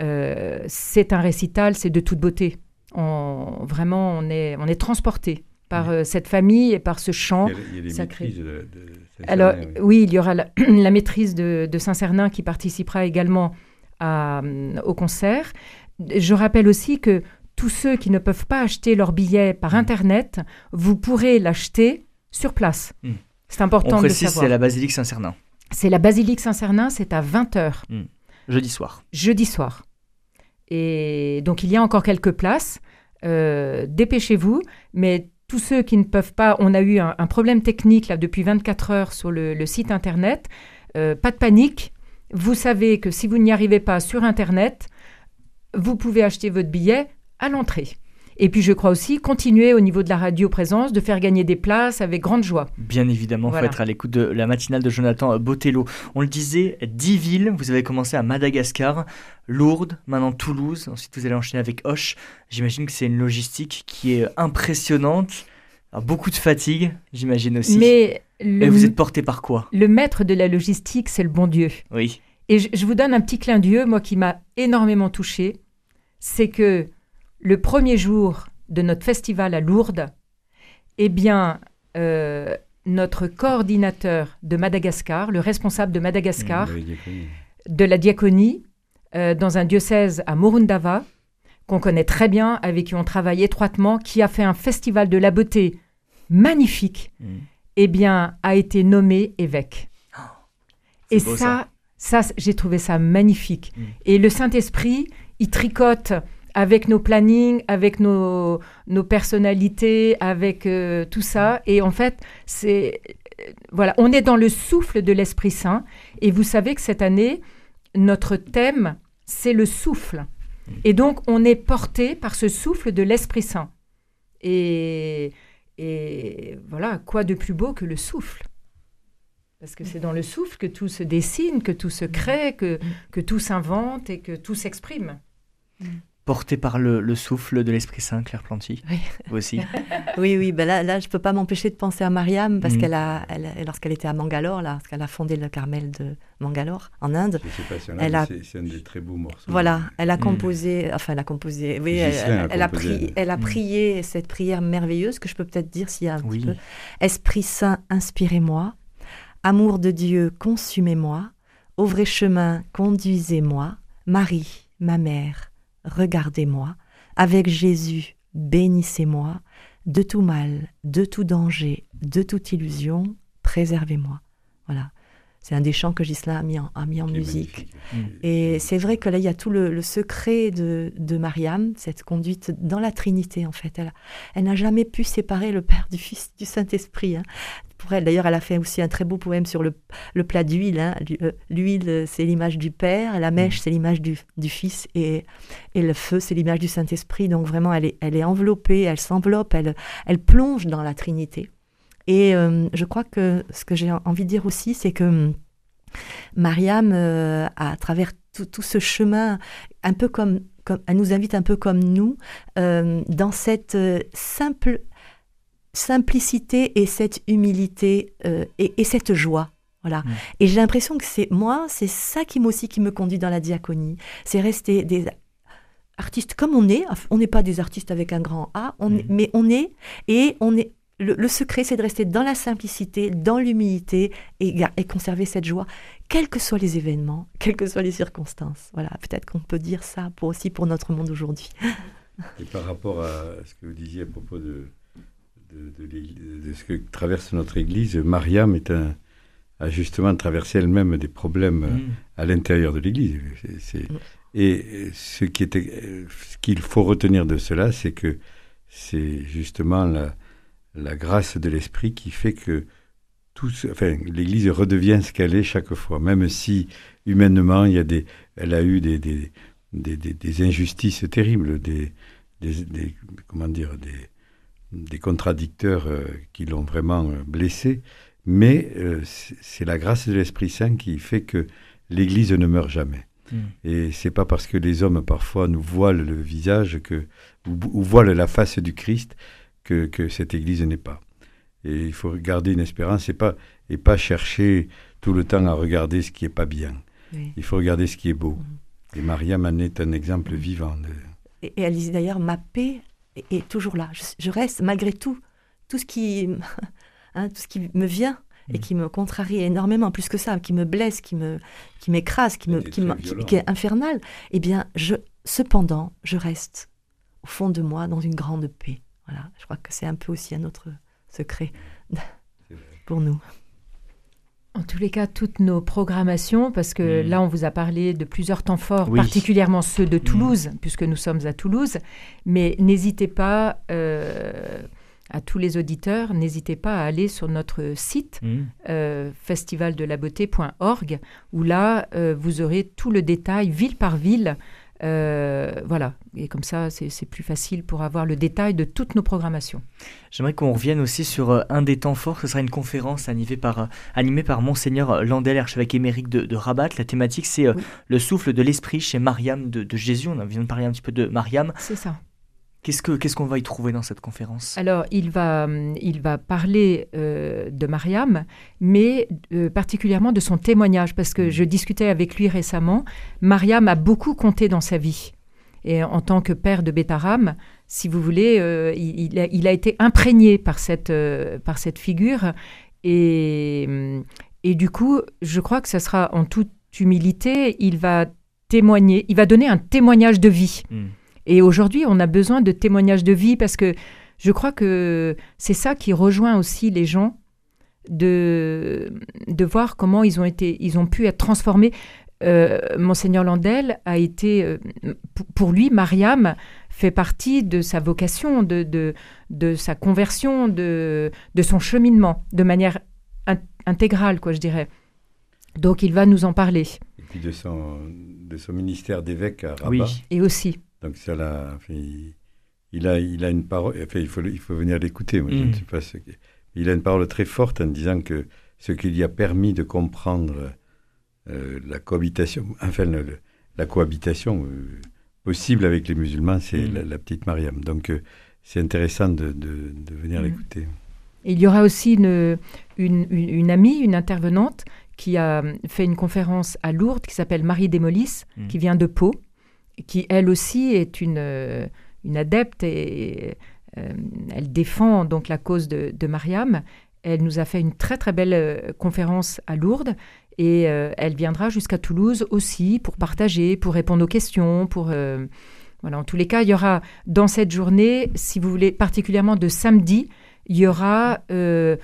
euh, c'est un récital, c'est de toute beauté. On, vraiment, on est, on est transporté par cette famille et par ce chant il y a, sacré. De, Alors, oui. il y aura la, maîtrise de, Saint-Cernin qui participera également au concert. Je rappelle aussi que tous ceux qui ne peuvent pas acheter leur billet par mm. Internet, vous pourrez l'acheter sur place. Mm. C'est important On de savoir. c'est la basilique Saint-Cernin. C'est la basilique Saint-Cernin, c'est à 20h. Mm. Jeudi soir. Jeudi soir. Et donc il y a encore quelques places. Euh, dépêchez-vous. Mais tous ceux qui ne peuvent pas, on a eu un, problème technique là depuis 24 heures sur le, site Internet. Euh, pas de panique. Vous savez que si vous n'y arrivez pas sur Internet, vous pouvez acheter votre billet à l'entrée. Et puis je crois aussi continuer au niveau de la radio présence, de faire gagner des places avec grande joie. Bien évidemment, il faut être à l'écoute de la matinale de Jonathan Botello. On le disait, 10 villes, vous avez commencé à Madagascar, Lourdes, maintenant Toulouse, ensuite vous allez enchaîner avec Hoche. J'imagine que c'est une logistique qui est impressionnante. beaucoup de fatigue, j'imagine aussi. Mais vous êtes porté par quoi? Le maître de la logistique, c'est le bon Dieu. Oui. Et je, je vous donne un petit clin d'yeux, moi qui m'a énormément touché, c'est que le premier jour de notre festival à Lourdes, eh bien, euh, notre coordinateur de Madagascar, le responsable de Madagascar, de la diaconie, euh, dans un diocèse à Morundava, qu'on connaît très bien, avec qui on travaille étroitement, qui a fait un festival de la beauté magnifique, mm. eh bien, a été nommé évêque. Et ça, ça, j'ai trouvé ça magnifique. Mm. Et le Saint-Esprit, il tricote avec nos plannings, avec nos, nos personnalités, avec euh, tout ça. Et en fait, c'est voilà, on est dans le souffle de l'Esprit Saint. Et vous savez que cette année, notre thème, c'est le souffle. Et donc, on est porté par ce souffle de l'Esprit Saint. Et, et voilà, quoi de plus beau que le souffle? Parce que c'est dans le souffle que tout se dessine, que tout se crée, que, que tout s'invente et que tout s'exprime porté par le, souffle de l'Esprit Saint, Claire Planty Oui. Vous aussi Oui, oui. Ben là, là, je ne peux pas m'empêcher de penser à Mariam, parce mm. qu'elle a, lorsqu'elle était à Mangalore, là, lorsqu'elle a fondé le Carmel de Mangalore, en Inde. elle a, c'est un des très beaux morceaux. Voilà, elle a mm. composé, enfin, elle a composé, oui, elle, a, prié, elle a mm. prié cette prière merveilleuse, que je peux peut-être dire s'il y a un petit peu. Esprit Saint, inspirez-moi. Amour de Dieu, consumez-moi. Au vrai chemin, conduisez-moi. Marie, ma mère, regardez-moi, avec Jésus, bénissez-moi, de tout mal, de tout danger, de toute illusion, préservez-moi. Voilà. C'est un des chants que Gisela a mis en, a mis en musique. Et c'est vrai que là, il y a tout le, secret de, de, Mariam, cette conduite dans la Trinité, en fait. Elle, elle n'a jamais pu séparer le Père du Fils, du Saint-Esprit. Hein. Pour elle, d'ailleurs, elle a fait aussi un très beau poème sur le, le plat d'huile. Hein. Euh, l'huile, c'est l'image du Père, la mèche, c'est l'image du, du, Fils, et, et le feu, c'est l'image du Saint-Esprit. Donc vraiment, elle est, elle est enveloppée, elle s'enveloppe, elle, elle plonge dans la Trinité. Et euh, je crois que ce que j'ai envie de dire aussi, c'est que hum, Mariam, euh, à travers tout, ce chemin, un peu comme, comme, elle nous invite un peu comme nous, euh, dans cette simple simplicité et cette humilité et, cette joie. Voilà. Mmh. Et j'ai l'impression que c'est moi, c'est ça qui aussi qui me conduit dans la diaconie. C'est rester des artistes comme on est. On n'est pas des artistes avec un grand A, on, mmh. mais on est et on est le, secret, c'est de rester dans la simplicité, dans l'humilité et, et, conserver cette joie, quels que soient les événements, quelles que soient les circonstances. Voilà, peut-être qu'on peut dire ça pour aussi pour notre monde aujourd'hui. Et par rapport à ce que vous disiez à propos de, de, ce que traverse notre Église, Mariam est un, a justement traversé elle-même des problèmes mm. à l'intérieur de l'Église. Et ce qu'il faut retenir de cela, c'est que c'est justement la, la grâce de l'esprit qui fait que tout, enfin, l'Église redevient ce qu'elle est chaque fois, même si humainement, il y a des, elle a eu des, des, des, des injustices terribles, des, des, comment dire, des, des contradicteurs euh, qui l'ont vraiment euh, blessée, mais euh, c'est la grâce de l'Esprit Saint qui fait que l'Église ne meurt jamais. Mm. Et c'est pas parce que les hommes parfois nous voilent le visage que, ou voilent la face du Christ que, cette Église n'est pas. Et il faut garder une espérance et pas, et pas chercher tout le temps à regarder ce qui n'est pas bien. Il faut regarder ce qui est beau. Mm. Et Maria en est un exemple vivant. Et, elle dit d'ailleurs, ma paix est, toujours là. Je, reste, malgré tout, tout ce qui, hein, tout ce qui me vient et mm. qui me contrarie énormément, plus que ça, qui me blesse, qui me, qui m'écrase, qui me, qui, qui, est infernal. Eh bien, je, cependant, je reste au fond de moi dans une grande paix. Voilà, je crois que c'est un peu aussi un autre secret pour nous. En tous les cas, toutes nos programmations, parce que mm. là, on vous a parlé de plusieurs temps forts, particulièrement ceux de mm. Toulouse, puisque nous sommes à Toulouse, mais n'hésitez pas, euh, à tous les auditeurs, n'hésitez pas à aller sur notre site mm. euh, festivaldelabeauté.org, où là, euh, vous aurez tout le détail, ville par ville, euh, voilà, et comme ça, c'est plus facile pour avoir le détail de toutes nos programmations. J'aimerais qu'on revienne aussi sur euh, un des temps forts. Ce sera une conférence animée par, euh, animée par Monseigneur Landel, archevêque émérique de, Rabat. La thématique, c'est le souffle de l'esprit chez Mariam de, de, Jésus. On vient de parler un petit peu de Mariam. C'est ça. Qu'est-ce qu'on va y trouver dans cette conférence? Alors, il va, il va parler euh, de Mariam, mais euh, particulièrement de son témoignage, parce que je discutais avec lui récemment. Mariam a beaucoup compté dans sa vie. Et en tant que père de Bétaram, si vous voulez, euh, il, a, été imprégné par cette, par cette figure. Et, et du coup, je crois que ce sera en toute humilité, il va témoigner, il va donner un témoignage de vie. Mm. Et aujourd'hui, on a besoin de témoignages de vie parce que je crois que c'est ça qui rejoint aussi les gens. de, de voir comment ils ont, été, ils ont pu être transformés. Euh, Monseigneur Landel a été, euh, pour lui, Mariam fait partie de sa vocation, de, de, de sa conversion, de, de son cheminement, de manière in- intégrale, quoi, je dirais. Donc il va nous en parler. Et puis de son, de son ministère d'évêque à Rabat. Oui. Et aussi, Donc ça, il, il a, il a une parole. Enfin, il faut, le- il faut venir l'écouter. Moi, je Mm. ne sais pas ce que- Il a une parole très forte en disant que ce qui lui a permis de comprendre euh, la cohabitation, enfin le- le- la cohabitation euh, possible avec les musulmans, c'est Mm. la, la petite Mariam. Donc euh, c'est intéressant de, de- de venir Mm. l'écouter. Il y aura aussi une, une, une- une amie, une intervenante, qui a fait une conférence à Lourdes, qui s'appelle Marie Desmolis, Mm. qui vient de Pau, qui elle aussi est une, euh, adepte et euh, elle défend donc la cause de, Mariam. Elle nous a fait une très très belle euh, conférence à Lourdes et elle viendra jusqu'à Toulouse aussi pour partager, pour répondre aux questions, pour voilà. En tous les cas, il y aura dans cette journée, si vous voulez, particulièrement de samedi, il y aura, je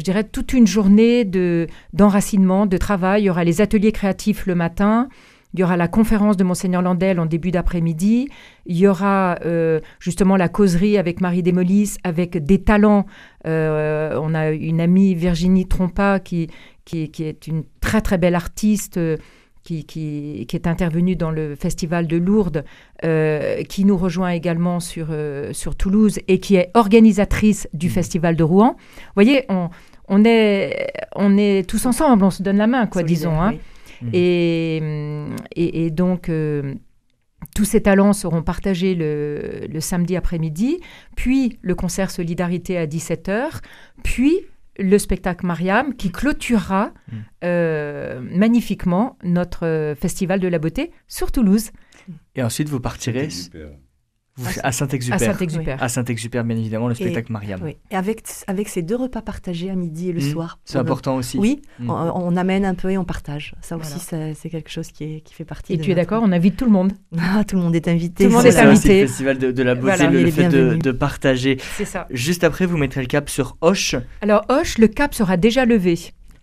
dirais, toute une journée de d'enracinement, de travail. Il y aura les ateliers créatifs le matin. Il y aura la conférence de Monseigneur Landel en début d'après-midi. Il y aura euh, justement la causerie avec Marie Desmolis, avec des talents. Euh, on a une amie, Virginie Trompa, qui, qui, qui est une très très belle artiste. euh, qui, qui, qui est intervenue dans le festival de Lourdes, euh, qui nous rejoint également sur, euh, sur Toulouse et qui est organisatrice du festival de Rouen. Vous voyez, on, on, est, on est tous ensemble, on se donne la main, quoi, Solidaire, disons. hein. oui. Et, hum, et, et donc, euh, tous ces talents seront partagés le, le samedi après-midi, puis le concert Solidarité à 17h, puis le spectacle Mariam qui clôturera Mm. euh, magnifiquement notre euh, festival de la beauté sur Toulouse, Et ensuite, vous partirez À à Saint-Exupéry. à Saint-Exupéry. À Saint-Exupéry, bien évidemment, le spectacle Mariam. Oui. Et avec, avec ces deux repas partagés à midi et le Mm. soir. C'est le- important aussi. Oui, Mm. on, on amène un peu et on partage. Ça aussi, Voilà. ça- c'est quelque chose qui, est, qui fait partie Et de tu es notre- d'accord, on invite tout le monde. Ah, tout le monde est invité. Tout le monde est aussi, invité. le festival de, de la beauté, Voilà, le, le est fait de, de partager. C'est ça. Juste après, vous mettrez le cap sur Hoche. Alors, Hoche, le cap sera déjà levé.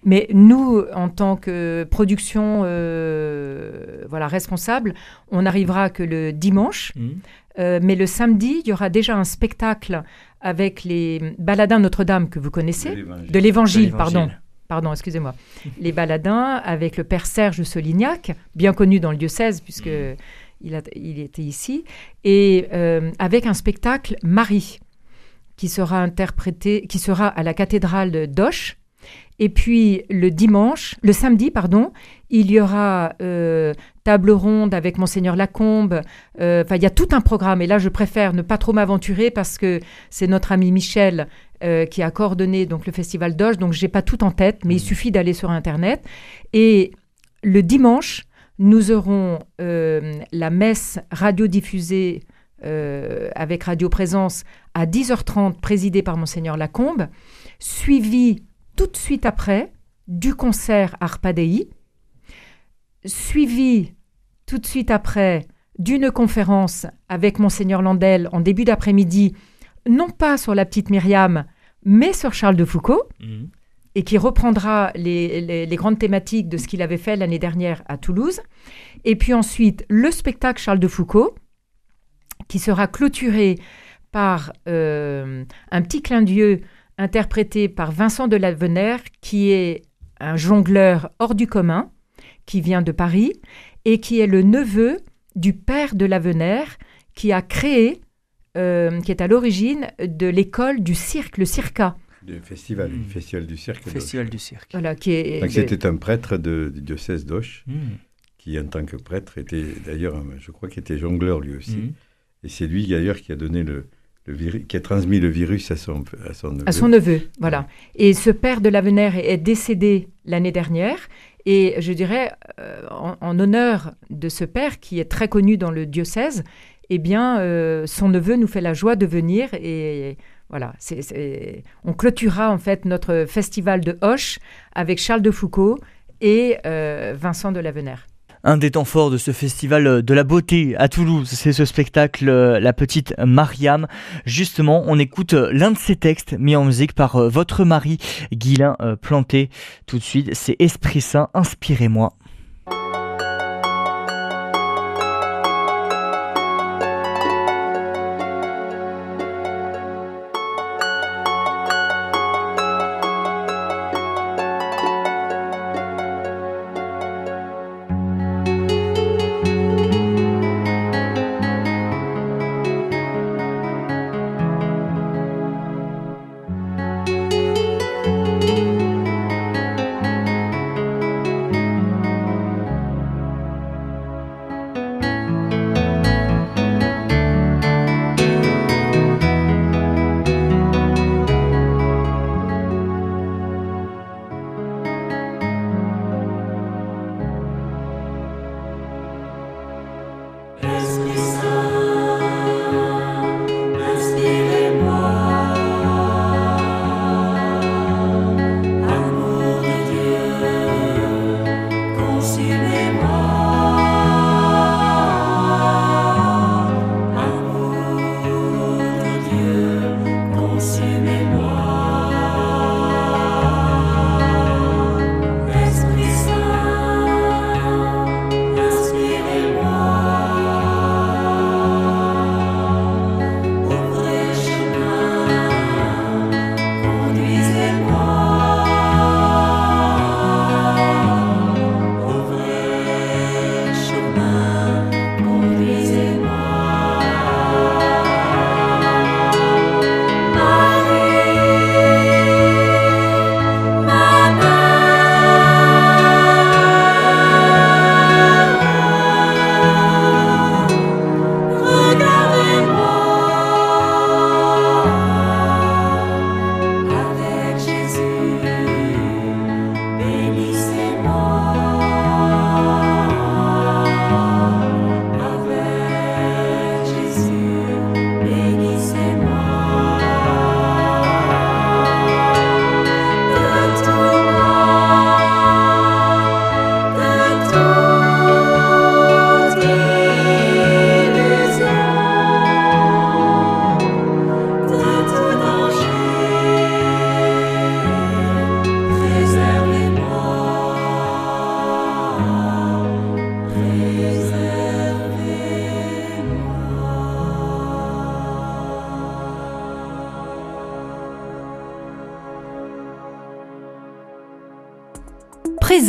Mais nous, en tant que production euh, voilà, responsable, on n'arrivera que le dimanche. Mm. Euh, mais le samedi, il y aura déjà un spectacle avec les baladins Notre-Dame que vous connaissez. De l'évangile, pardon. Pardon, excusez-moi. Les baladins avec le père Serge Solignac, bien connu dans le diocèse puisque Mm. il, a- il était ici, et euh, avec un spectacle Marie qui sera interprété, qui sera à la cathédrale Doche. Et puis le dimanche, le samedi, pardon, il y aura euh, table ronde avec monseigneur Lacombe. Euh, Enfin, il y a tout un programme. Et là, je préfère ne pas trop m'aventurer parce que c'est notre ami Michel euh, qui a coordonné donc le festival Doge. Donc, j'ai pas tout en tête, mais il suffit d'aller sur internet. Et le dimanche, nous aurons la messe radiodiffusée avec Radio Présence à 10h30, présidée par Monseigneur Lacombe, suivie tout de suite après du concert Arpadei, suivi tout de suite après d'une conférence avec Monseigneur Landel en début d'après-midi, non pas sur la petite Myriam, mais sur Charles de Foucault Mm. et qui reprendra les, les- les grandes thématiques de ce qu'il avait fait l'année dernière à Toulouse. Et puis ensuite, le spectacle Charles de Foucault, qui sera clôturé par euh, un petit clin d'yeux interprété par Vincent de Lavenaire, qui est un jongleur hors du commun, qui vient de Paris, et qui est le neveu du père de Lavenaire, qui a créé, euh, qui est à l'origine de l'école du cirque, le circa. Le festival, Mm. le festival du cirque. Festival du cirque. Voilà, qui est, Donc c'était un prêtre de- du diocèse d'Auch, Mm. qui en tant que prêtre était d'ailleurs, je crois qu'il était jongleur lui aussi. Mm. Et c'est lui d'ailleurs qui a donné le, le virus, qui a transmis le virus à son, à son neveu. à son neveu, voilà. Et ce père de Lavenaire est, décédé l'année dernière. Et je dirais, euh, en, en honneur de ce père qui est très connu dans le diocèse, eh bien, euh, son neveu nous fait la joie de venir et voilà, on clôturera en fait notre festival de Hoche avec Charles de Foucault et euh, Vincent de Lavenaire. Un des temps forts de ce festival de la beauté à Toulouse, c'est ce spectacle La petite Mariam. Justement, on écoute l'un de ses textes mis en musique par votre mari, Guilain Planté. Tout de suite, c'est Esprit Saint, inspirez-moi.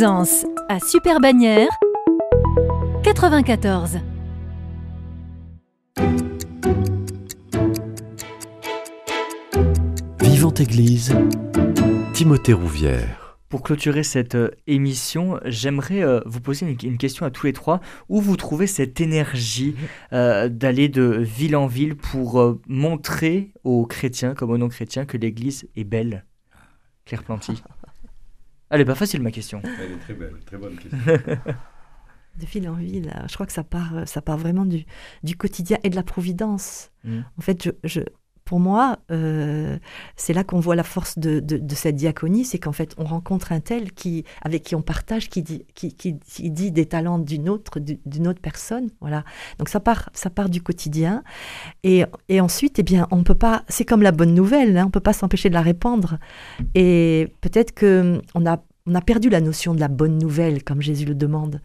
Présence à Super Bannière 94. Vivante Église, Timothée Rouvière. Pour clôturer cette euh, émission, j'aimerais euh, vous poser une, question à tous les trois. Où vous trouvez cette énergie euh, d'aller de ville en ville pour montrer aux chrétiens comme aux non-chrétiens que l'Église est belle? Claire Planty. Elle est pas facile ma question. Elle est très belle, très bonne question. de ville en ville, je crois que ça part, ça part vraiment du, du quotidien et de la providence. Mm. En fait, je, je, pour moi, euh, c'est là qu'on voit la force de, cette diaconie, c'est qu'en fait, on rencontre un tel qui, avec qui on partage, qui dit, qui, dit des talents d'une autre, d'une autre personne. Voilà. Donc ça part, ça part du quotidien. Et, et ensuite, eh bien, on peut pas. C'est comme la bonne nouvelle, hein, on peut pas s'empêcher de la répandre. Et peut-être que on a on a perdu la notion de la bonne nouvelle, comme Jésus le demande,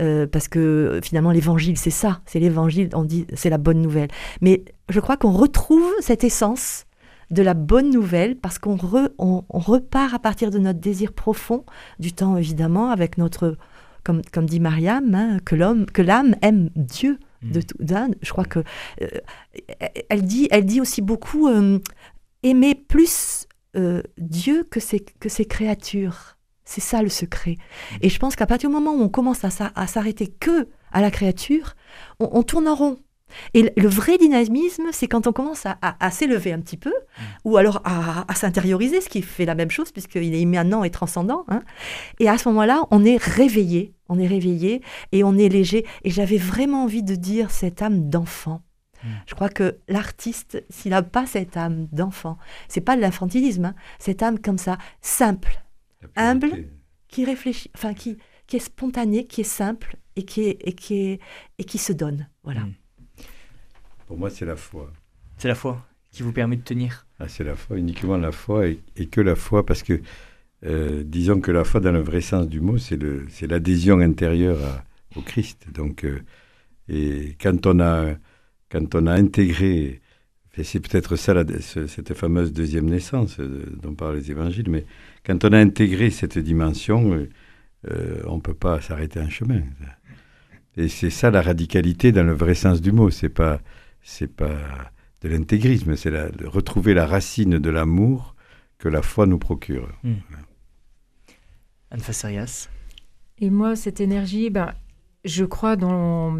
euh, parce que finalement l'évangile, c'est ça, c'est l'évangile, on dit, c'est la bonne nouvelle. Mais je crois qu'on retrouve cette essence de la bonne nouvelle parce qu'on on, repart à partir de notre désir profond, du temps évidemment, avec notre, comme, comme dit Mariam, hein, que l'homme, que l'âme aime Dieu. De mmh. tout, je crois que euh, elle dit, elle dit aussi beaucoup euh, aimer plus Dieu que ses, que ses créatures. C'est ça le secret. Et je pense qu'à partir du moment où on commence à, s'arrêter que à la créature, on, tourne en rond. Et le vrai dynamisme, c'est quand on commence à, s'élever un petit peu, mm. ou alors à, s'intérioriser, ce qui fait la même chose, puisqu'il est immanent et transcendant. Hein. Et à ce moment-là, on est réveillé, on est réveillé et on est léger. Et j'avais vraiment envie de dire cette âme d'enfant. Mm. Je crois que l'artiste, s'il n'a pas cette âme d'enfant, c'est pas de l'infantilisme, hein, cette âme comme ça, simple, humble, qui réfléchit, enfin qui, qui est spontané, qui est simple et qui, est, et qui, est, et qui se donne. Voilà. Mm. Pour moi, c'est la foi. C'est la foi qui vous permet de tenir. Ah, c'est la foi, uniquement la foi et, et que la foi, parce que euh, disons que la foi, dans le vrai sens du mot, c'est le- c'est l'adhésion intérieure à- au Christ. Donc, euh, et quand on a, quand on a intégré, et c'est peut-être ça, la- ce- cette fameuse deuxième naissance euh, dont parlent les évangiles, mais quand on a intégré cette dimension, euh, euh, on ne peut pas s'arrêter un chemin. Et c'est ça la radicalité dans le vrai sens du mot. C'est pas, c'est pas de l'intégrisme, c'est la- de retrouver la racine de l'amour que la foi nous procure. Anne Fasserias. Et moi, cette énergie, ben, je crois dans...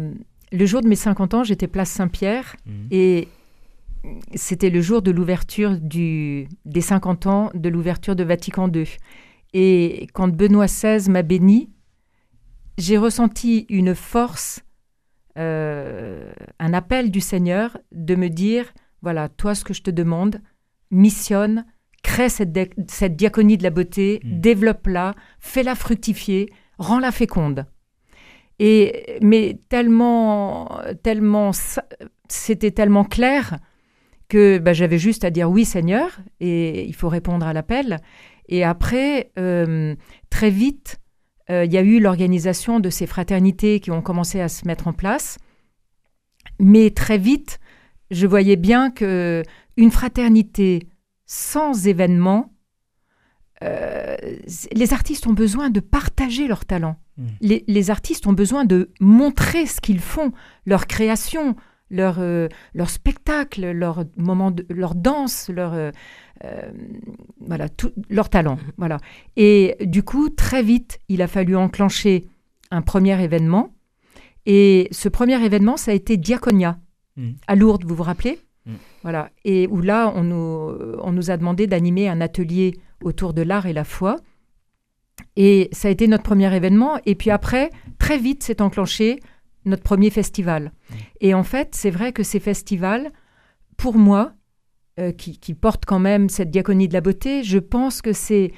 Le jour de mes 50 ans, j'étais place Saint-Pierre Mm. et c'était le jour de l'ouverture du... des 50 ans de l'ouverture de Vatican II. Et quand Benoît XVI m'a béni, j'ai ressenti une force, euh, un appel du Seigneur de me dire, voilà, toi, ce que je te demande, missionne, crée cette, diaconie de la beauté, Mm. développe-la, fais-la fructifier, rends-la féconde. Et, mais tellement, tellement, c'était tellement clair que bah, j'avais juste à dire oui Seigneur et il faut répondre à l'appel. Et après, euh, très vite, euh, il y a eu l'organisation de ces fraternités qui ont commencé à se mettre en place. Mais très vite, je voyais bien que une fraternité sans événement, euh, les artistes ont besoin de partager leur talent. Mm. Les, les artistes ont besoin de montrer ce qu'ils font, leur création, leur, euh, leur spectacle, leur moment, de, leur danse, leur euh, euh, voilà, tout, leur talent. Voilà. Et du coup, très vite, il a fallu enclencher un premier événement. Et ce premier événement, ça a été Diaconia Mm. à Lourdes, vous vous rappelez? Mm. Voilà. Et où là, on nous, on nous a demandé d'animer un atelier autour de l'art et la foi. Et ça a été notre premier événement. Et puis après, très vite, s'est enclenché notre premier festival. Et en fait, c'est vrai que ces festivals, pour moi, euh, qui, qui portent quand même cette diaconie de la beauté, je pense que c'est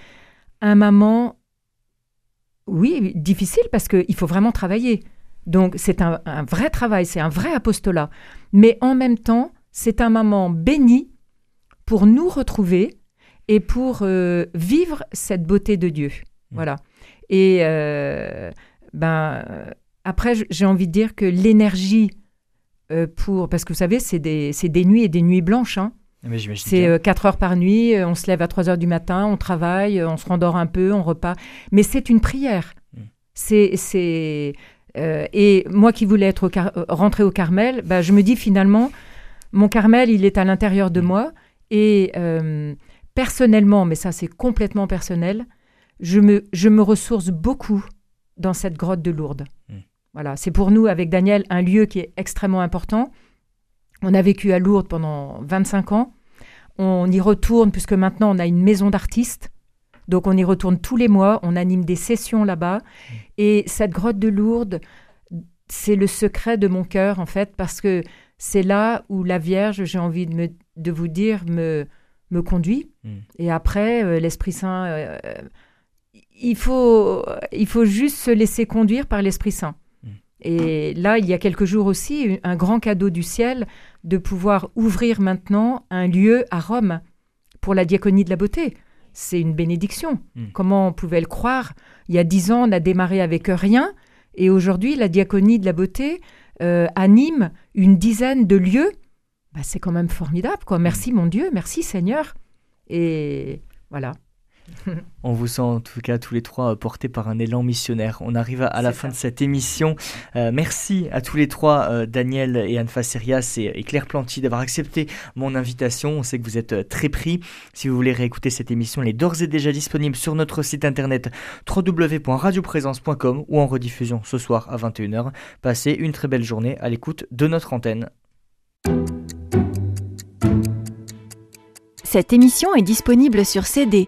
un moment, oui, difficile parce qu'il faut vraiment travailler. Donc c'est un, un vrai travail, c'est un vrai apostolat. Mais en même temps, c'est un moment béni pour nous retrouver et pour euh, vivre cette beauté de Dieu. Voilà. Et euh, ben, après, j'ai envie de dire que l'énergie euh, pour... Parce que vous savez, c'est des, des nuits et des nuits blanches. hein. Ah, C'est bien. euh, 4 heures par nuit, euh, on se lève à 3 heures du matin, on travaille, on se rendort un peu, on repart. Mais c'est une prière. Mm. C'est, euh, et moi qui voulais être au rentrer au Carmel, bah, je me dis finalement, mon Carmel, il est à l'intérieur de Mm. moi. Et euh, personnellement, mais ça c'est complètement personnel, je me, je me ressource beaucoup dans cette grotte de Lourdes. Mm. Voilà, c'est pour nous, avec Daniel, un lieu qui est extrêmement important. On a vécu à Lourdes pendant 25 ans. On y retourne puisque maintenant on a une maison d'artistes. Donc on y retourne tous les mois, on anime des sessions là-bas. Et cette grotte de Lourdes, c'est le secret de mon cœur en fait, parce que c'est là où la Vierge, j'ai envie de, me- de vous dire, me, me conduit. Mm. Et après, euh, l'Esprit Saint, euh, il, faut, il faut juste se laisser conduire par l'Esprit Saint. Et là, il y a quelques jours aussi, un grand cadeau du ciel de pouvoir ouvrir maintenant un lieu à Rome pour la diaconie de la beauté. C'est une bénédiction. Mm. Comment on pouvait le croire? Il y a dix ans, on a démarré avec rien. Et aujourd'hui, la diaconie de la beauté euh, anime une dizaine de lieux. Bah, c'est quand même formidable. Quoi. Merci mon Dieu, merci Seigneur. Et voilà. On vous sent en tout cas tous les trois euh, portés par un élan missionnaire. On arrive à, à la fin ça. de cette émission. Euh, merci à tous les trois, euh, Daniel et Anne Facerias et, et Claire Planty, d'avoir accepté mon invitation. On sait que vous êtes très pris. Si vous voulez réécouter cette émission, elle est d'ores et déjà disponible sur notre site internet www.radioprésence.com ou en rediffusion ce soir à 21h. Passez une très belle journée à l'écoute de notre antenne. Cette émission est disponible sur CD.